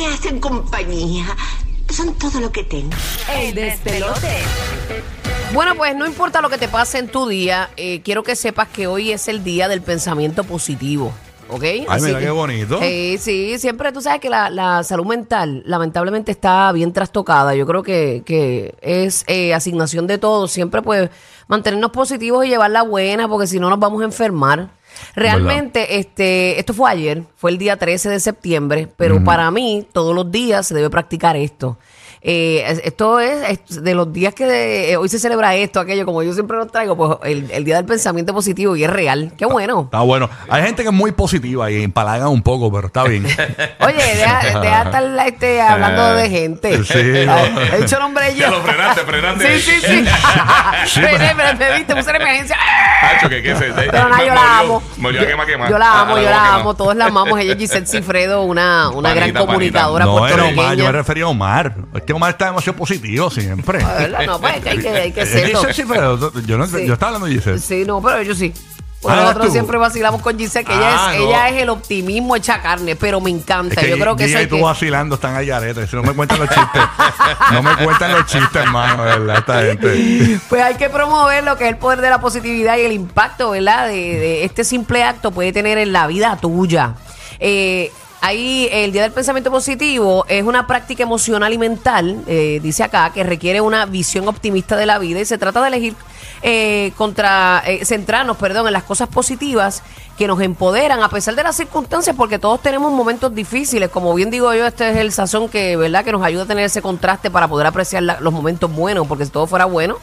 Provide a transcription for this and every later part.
Me hacen compañía. Son todo lo que tengo. El despelote. Bueno, pues no importa lo que te pase en tu día, eh, quiero que sepas que hoy es el día del pensamiento positivo. ¿Ok? Ay, Así mira que- qué bonito. Eh, sí, siempre tú sabes que la, la salud mental lamentablemente está bien trastocada. Yo creo que, que es eh, asignación de todos. Siempre pues mantenernos positivos y llevarla buena porque si no nos vamos a enfermar. Realmente, este, esto fue ayer, fue el día 13 de septiembre, pero para mí todos los días se debe practicar esto. Eh, es- esto es, es de los días que de- eh, hoy se celebra esto, aquello, como yo siempre lo traigo, pues el, el día del pensamiento positivo y es real. Qué bueno. Está bueno. Hay gente que es muy positiva y empalagan un poco, pero está bien. Oye, deja, deja estar este, hablando de gente. Sí, no. He dicho nombre yo. Ya lo frenaste, frenaste. Sí, sí, sí. Sí, Frené, pero- me, me viste, puse la emergencia. Hacho, que qué se. Pero nada, yo la amo. Me olió a quema, quema. Yo la amo, Ah, yo a la amo. Todos la amamos. Ella es Giselle Cifredo, una, una gran Panita, comunicadora No, era Omar, yo me puertorriqueña. refería a Omar. Es Omar está demasiado positivo siempre. Ah. No, pues hay que, hay que Es serlo. Giselle, sí, pero yo, no, Sí. yo estaba hablando de Giselle. Sí, no, pero yo sí. Pues Ah, nosotros tú. siempre vacilamos con Giselle, que ella, Ah, es, no. ella es el optimismo hecha carne, pero me encanta. Yo creo que eso Giga hay y tú que... vacilando están ahí aretes. Si no me cuentan los chistes. no me cuentan los chistes, hermano, de ¿verdad? Esta gente. Pues hay que promover lo que es el poder de la positividad y el impacto, ¿verdad? De, de este simple acto puede tener en la vida tuya. Eh, Ahí el Día del Pensamiento Positivo es una práctica emocional y mental, eh, dice acá, que requiere una visión optimista de la vida y se trata de elegir eh, contra, eh, centrarnos, perdón, en las cosas positivas que nos empoderan a pesar de las circunstancias, porque todos tenemos momentos difíciles, como bien digo yo, este es el sazón que, ¿verdad? que nos ayuda a tener ese contraste para poder apreciar los momentos buenos, porque si todo fuera bueno,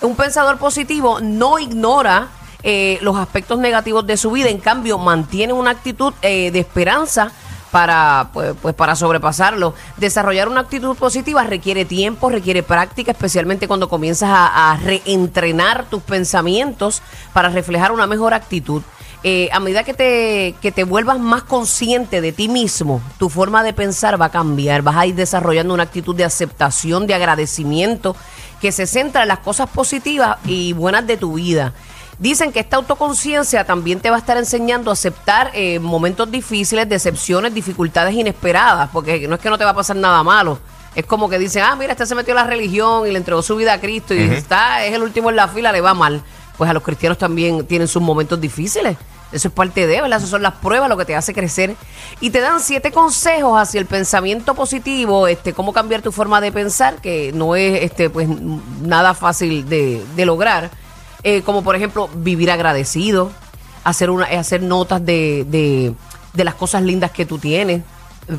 un pensador positivo no ignora eh, los aspectos negativos de su vida, en cambio mantiene una actitud eh, de esperanza para pues, pues para sobrepasarlo. Desarrollar una actitud positiva requiere tiempo, requiere práctica, especialmente cuando comienzas a, reentrenar tus pensamientos para reflejar una mejor actitud. Eh, a medida que te, que te vuelvas más consciente de ti mismo, tu forma de pensar va a cambiar, vas a ir desarrollando una actitud de aceptación, de agradecimiento, que se centra en las cosas positivas y buenas de tu vida. Dicen que esta autoconciencia también te va a estar enseñando a aceptar eh, momentos difíciles, decepciones, dificultades inesperadas, porque no es que no te va a pasar nada malo. Es como que dicen, ah, mira, este se metió a la religión y le entregó su vida a Cristo y está, es el último en la fila, le va mal. Pues a los cristianos también tienen sus momentos difíciles. Eso es parte de, ¿verdad? Esas son las pruebas, lo que te hace crecer. Y te dan siete consejos hacia el pensamiento positivo, este, cómo cambiar tu forma de pensar, que no es este, pues, nada fácil de, de lograr. Eh, como por ejemplo, vivir agradecido, hacer, una, hacer notas de, de, de las cosas lindas que tú tienes,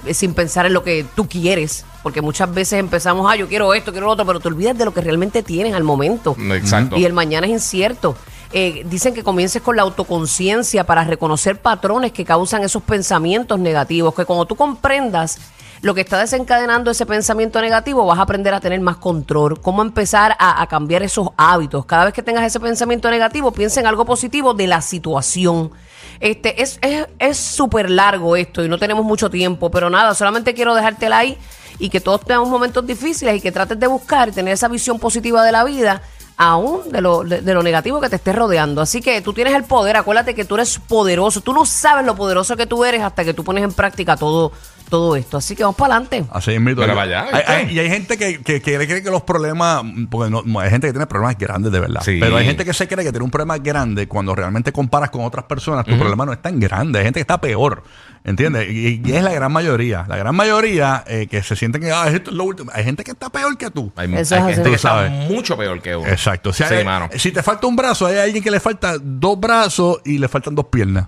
eh, sin pensar en lo que tú quieres. Porque muchas veces empezamos, ah, yo quiero esto, quiero lo otro, pero te olvidas de lo que realmente tienes al momento. Exacto. Y el mañana es incierto. Eh, dicen que comiences con la autoconciencia para reconocer patrones que causan esos pensamientos negativos, que cuando tú comprendas lo que está desencadenando ese pensamiento negativo, vas a aprender a tener más control, cómo empezar a, cambiar esos hábitos. Cada vez que tengas ese pensamiento negativo, piensa en algo positivo de la situación. Este, es es- es súper largo esto y no tenemos mucho tiempo, pero nada, solamente quiero dejártela ahí y que todos tenemos momentos difíciles y que trates de buscar y tener esa visión positiva de la vida aún de lo, de, de lo negativo que te esté rodeando. Así que tú tienes el poder, acuérdate que tú eres poderoso, tú no sabes lo poderoso que tú eres hasta que tú pones en práctica todo, todo esto. Así que vamos para adelante. Así es mito. Mira, vaya, Hay- ¿viste? hay- y hay gente que, que, que cree que los problemas, porque no, hay gente que tiene problemas grandes de verdad. Sí. Pero hay gente que se cree que tiene un problema grande cuando realmente comparas con otras personas, tu problema no es tan grande. Hay gente que está peor. ¿Entiendes? Y, y es la gran mayoría. La gran mayoría eh, que se sienten que ah, esto es lo último. Hay gente que está peor que tú. Hay, Eso hay es gente así. que Tú sabes. está mucho peor que uno. Exacto. O sea, Sí, mano. si te falta un brazo, hay alguien que le falta dos brazos y le faltan dos piernas.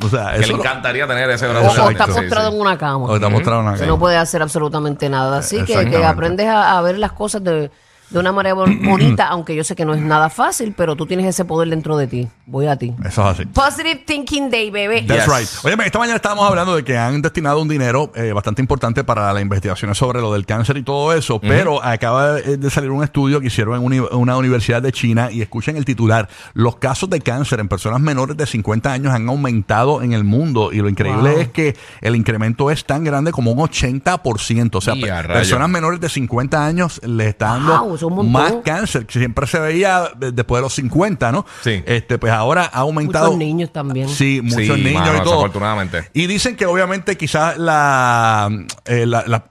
O sea, Que le lo- encantaría tener ese brazo. o Exacto. está Sí, postrado sí. en una cama. o te mostraron una que no puede hacer absolutamente nada. Así que, que Exactamente. aprendes a, a ver las cosas de, de una manera bon- bonita, aunque yo sé que no es nada fácil, pero tú tienes ese poder dentro de ti. Voy a ti. Eso es así. Positive Thinking Day, bebé. That's Yes. right. Oye, esta mañana estábamos hablando de que han destinado un dinero eh, bastante importante para las investigaciones sobre lo del cáncer y todo eso, pero acaba de de salir un estudio que hicieron en uni- una universidad de China y escuchen el titular, los casos de cáncer en personas menores de 50 años han aumentado en el mundo y lo increíble Wow. es que el incremento es tan grande como un 80%, o sea, Y pe- a rayos. personas menores de 50 años le está dando Wow, eso es un montón. más cáncer, que siempre se veía de- después de los 50, ¿no? Sí. Este, pues ahora ha aumentado. Muchos niños también. Sí, muchos Sí, niños mano, y todo. desafortunadamente. Y dicen que obviamente quizás la, eh, la- la-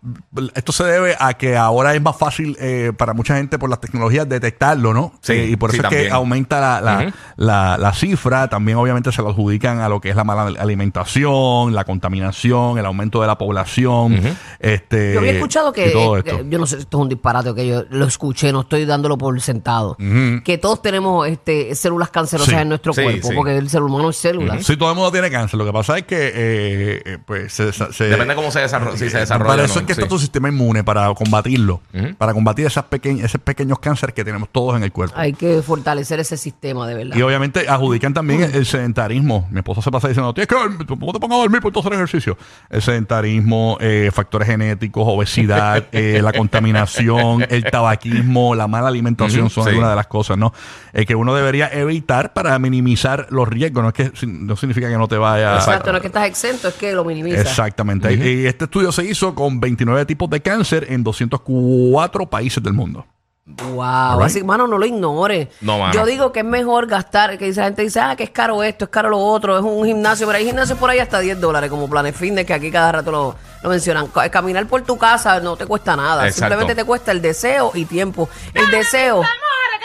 esto se debe a que ahora es más fácil eh, para mucha gente por las tecnologías detectarlo, ¿no? Sí, Eh, y por sí, eso es que también. aumenta la, la, la- la cifra. También obviamente se lo adjudican a lo que es la mala alimentación, la contaminación, el aumento de la población. este, Yo había escuchado que, eh, yo no sé, esto es un disparate, que yo lo escuché, no estoy dándolo por sentado, que todos tenemos este, células cancerosas Sí. en nuestro Sí, cuerpo, sí. porque el ser humano es células. Sí, todo el mundo tiene cáncer. Lo que pasa es que eh, eh, pues se, se- Depende cómo se desarrolla. Si se desarrolla. Para o eso no, es que sí. está tu sistema inmune, para combatirlo. Para combatir esas peque- esos pequeños cánceres que tenemos todos en el cuerpo. Hay que fortalecer ese sistema, de verdad. Y obviamente adjudican también el, el sedentarismo. Mi esposa se pasa diciendo, tienes que dormir, ¿cómo te pongas a dormir por todo hacer ejercicio? El sedentarismo, eh, factores genéticos, obesidad, eh, la contaminación, el tabaquismo, la mala alimentación son sí. algunas de las cosas, ¿no? Eh, que uno debería evitar para minimizar los riesgos. No es que no significa que no te vaya Exacto, no es que estás exento, es que lo minimiza. Exactamente. Y este estudio se hizo con 29 tipos de cáncer en 204 países del mundo. Wow, Alright. así, mano, no lo ignores. No, mano. Yo digo que es mejor gastar, que la gente dice, ah, que es caro esto, es caro lo otro, es un gimnasio, pero hay gimnasios por ahí hasta 10 dólares, como Planet Fitness, que aquí cada rato lo, lo mencionan. Ca- Caminar por tu casa no te cuesta nada, Exacto. simplemente te cuesta el deseo y tiempo. El deseo.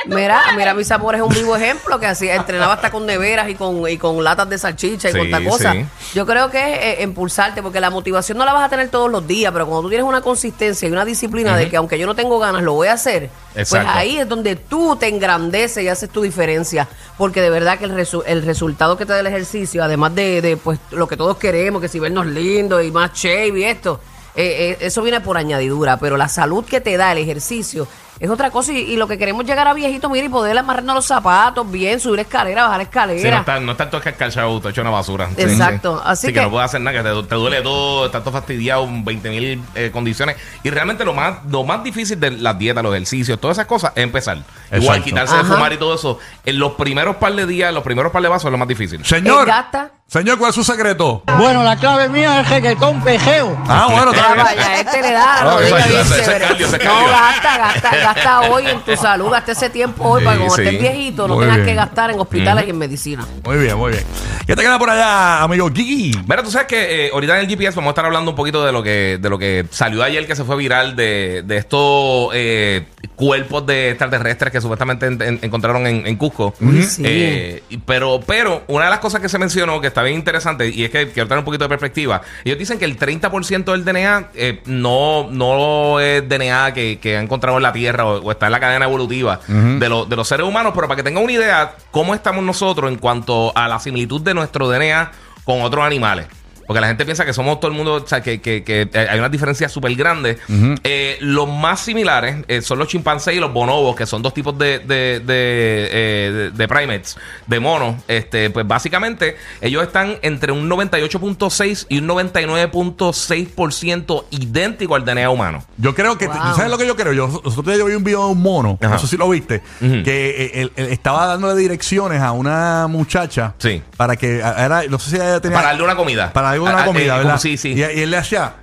Mira, mira, mis amores es un vivo ejemplo que así entrenaba hasta con neveras y con, y con latas de salchicha y Sí, con tal cosa. sí. Yo creo que es eh, impulsarte, porque la motivación no la vas a tener todos los días, pero cuando tú tienes una consistencia y una disciplina de que aunque yo no tengo ganas, lo voy a hacer, Exacto. pues ahí es donde tú te engrandeces y haces tu diferencia. Porque de verdad que el, resu- el resultado que te da el ejercicio, además de, de, pues lo que todos queremos, que si vernos lindos y más shape y esto, eh, eh, eso viene por añadidura, pero la salud que te da el ejercicio es otra cosa y, y lo que queremos llegar a viejito, mira, y poder amarrarnos los zapatos bien, subir escalera, bajar escalera. Sí, no está, no está todo que calzado, todo hecho una basura. Exacto, sí. así Sí, que- no puedes hacer nada, que te, te duele todo, estás todo fastidiado, 20 mil condiciones. Y realmente lo más, lo más difícil de las dietas, los ejercicios, todas esas cosas, es empezar. Igual, Exacto. quitarse de fumar y todo eso. En los primeros par de días, los primeros par de vasos es lo más difícil. Señor, Eh, gasta. señor, ¿cuál es su secreto? Bueno, la clave mía es reggaetón pejeo. Ah, bueno, Ya está bien. vaya, este le da la No, es es No, cardio. gasta, gasta, gasta hoy en tu salud, gasta ese tiempo hoy para que cuando sí. estés viejito no Muy tengas bien. que gastar en hospitales y en medicina. Muy bien, muy bien. ¿Qué te queda por allá, amigo Gigi? Mira, tú sabes que eh, ahorita en el GPS vamos a estar hablando un poquito de lo que de lo que salió ayer que se fue viral de, de estos eh, cuerpos de extraterrestres que supuestamente en- en- encontraron en, en Cusco. Uy, sí. Eh, y- pero, pero una de las cosas que se mencionó que está bien interesante y es que quiero tener un poquito de perspectiva. Ellos dicen que el 30% del DNA eh, no, no es DNA que, que ha encontrado en la Tierra o, o está en la cadena evolutiva de, los- de los seres humanos, pero para que tengan una idea cómo estamos nosotros en cuanto a la similitud de nuestro DNA con otros animales. Porque la gente piensa que somos todo el mundo, o sea, que, que- que hay unas diferencias súper grandes. Eh, los más similares eh, son los chimpancés y los bonobos, que son dos tipos de, de, de, eh, de- primates, de monos. Este, pues básicamente ellos están entre un 98.6 y un 99.6% idéntico al DNA humano. Yo creo que, Wow. ¿tú ¿sabes lo que yo creo? Yo, los otros días yo vi un video de un mono, Ajá. no sé si lo viste, que él, él estaba dándole direcciones a una muchacha Sí. para que, era, no sé si ella tenía... Para darle una comida. Para Ah, una ah, comida, eh, ¿verdad? como- Sí, sí. Y, y él le hacía...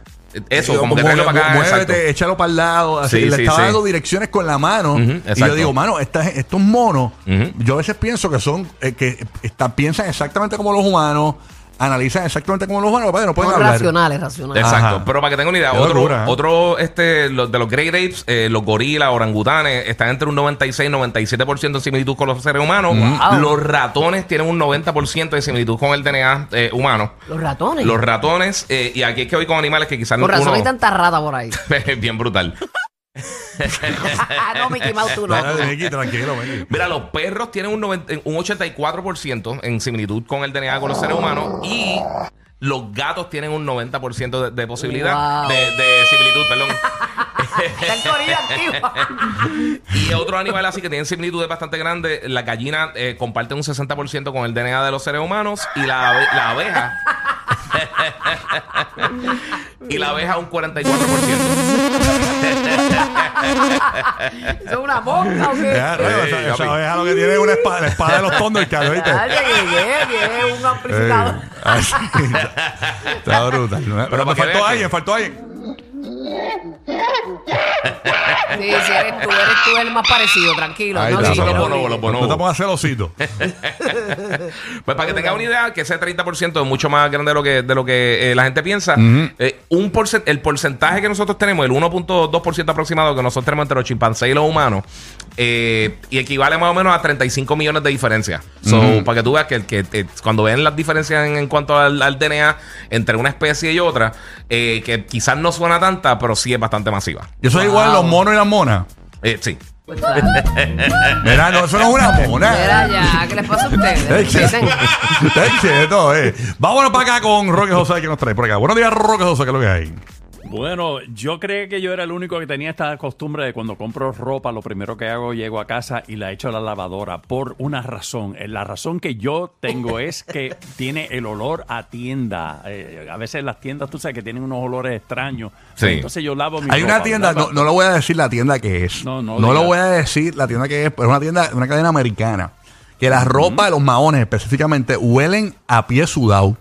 Eso, eh, como que para acá, muévete, échalo para el lado. Así, Sí, le sí, estaba sí. dando direcciones con la mano. Y yo digo, mano, esta- estos monos, yo a veces pienso que son, eh, que están, piensan exactamente como los humanos, analizan exactamente como los humanos, pero no pueden Son hablar. racionales, racionales. Ajá. Exacto, pero para que tengan una idea, Qué otro, locura, ¿eh? otro este, los, de los Great Apes, eh, los gorilas, orangutanes, están entre un 96 y 97% de similitud con los seres humanos. Wow. Los ratones tienen un 90% de similitud con el DNA eh, humano. Los ratones. Los ratones, eh, y aquí es que voy con animales que quizás Por razón uno hay tanta rata por ahí. bien brutal. no, Mickey Mouse, tú no. Dale, Mickey, tranquilo, Mickey. Mira, los perros tienen un, 90 un 84% en similitud con el DNA con los seres humanos y los gatos tienen un 90% de, de posibilidad Wow. de, de similitud, perdón. Y otros animales así que tienen similitudes bastante grandes. La gallina eh, comparte un 60% con el DNA de los seres humanos y la, la abeja. y la abeja un 44%. ¿Es una boca o qué? Ya, Eh, esa, esa papi. abeja lo que tiene es una espada, la espada de los Thundercats, ¿viste? Ay, que que es un amplificador. Ay, sí. Está brutal. Pero, me que faltó veas que- alguien, faltó alguien. Sí, si eres tú, eres tú el más parecido, tranquilo. Ahí no, está. sí, Son los no- bonobos, los bonobos. No te pongas celosito. Pues para que tengas una idea, que ese 30% es mucho más grande de lo que, de lo que eh, la gente piensa. Eh, un porcent- el porcentaje que nosotros tenemos, el 1.2% aproximado que nosotros tenemos entre los chimpancés y los humanos, eh, y equivale más o menos a 35 millones de diferencias. So, para que tú veas que, que, eh, cuando ven las diferencias en, en cuanto al, al DNA entre una especie y otra, eh, que quizás no suena tanta, pero sí es bastante masiva. Y eso es igual los monos y las monas. Eh, sí. Pues claro. Mira, no, eso no es una mona. Mira ya, ¿qué les pasa a ustedes? Quieto, eh. Vámonos para acá con Roque José que nos trae por acá. Buenos días, Roque José, ¿qué es lo que hay? Bueno, yo creía que yo era el único que tenía esta costumbre de cuando compro ropa, lo primero que hago, llego a casa y la echo a la lavadora por una razón. Eh, La razón que yo tengo es que tiene el olor a tienda. Eh, a veces las tiendas, tú sabes que tienen unos olores extraños. Sí. Entonces yo lavo mi Hay una tienda, no, no lo voy a decir la tienda que es. No, no lo digas. voy a decir la tienda que es, pero es una tienda, una cadena americana. Que la ropa de los maones específicamente huelen a pie sudado.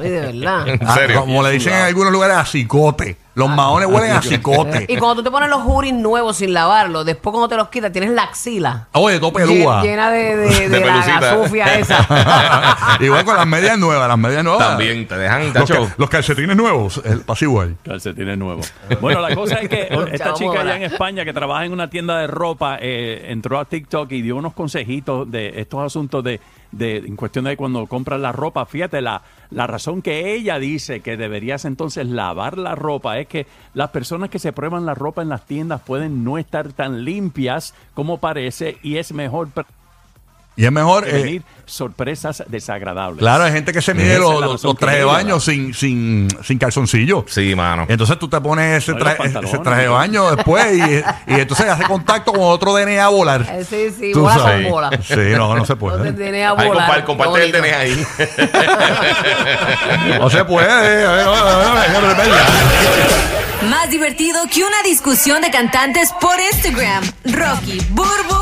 Ay, de verdad. ¿En Ah, serio? como le dicen en algunos lugares, a cicote. Los maones huelen a cicote. Y cuando tú te pones los hoodies nuevos sin lavarlos, después cuando te los quitas, tienes la axila. Oye, todo pelúa. lle- Llena de, de, de De la pelucita. gasufia esa. Igual con las medias nuevas, las medias nuevas. También te dejan, Los, tacho. ca- los calcetines nuevos, el igual. Calcetines nuevos. Bueno, la cosa es que esta chica allá en España que trabaja en una tienda de ropa eh, entró a TikTok y dio unos consejitos de estos asuntos de, de en cuestión de cuando compras la ropa. Fíjate, la, la razón que ella dice que deberías entonces lavar la ropa es que las personas que se prueban la ropa en las tiendas pueden no estar tan limpias como parece y es mejor Y es mejor. eh, sorpresas desagradables. claro, hay gente que se mide los, trajes de baño sin, sin, sin calzoncillo. Sí, mano. Entonces tú te pones ese, y traje, pantalones, ese traje de baño después y, y entonces hace contacto con otro DNA a volar. Eh, Sí, sí, Tú bola sabes. con bola. Sí, no, no se puede. tienes a Ahí volar. compar- comparte el DNA ahí. No se puede. A ver, a ver, a ver, a ver, a ver. Más divertido que una discusión de cantantes por Instagram. Rocky, Burbu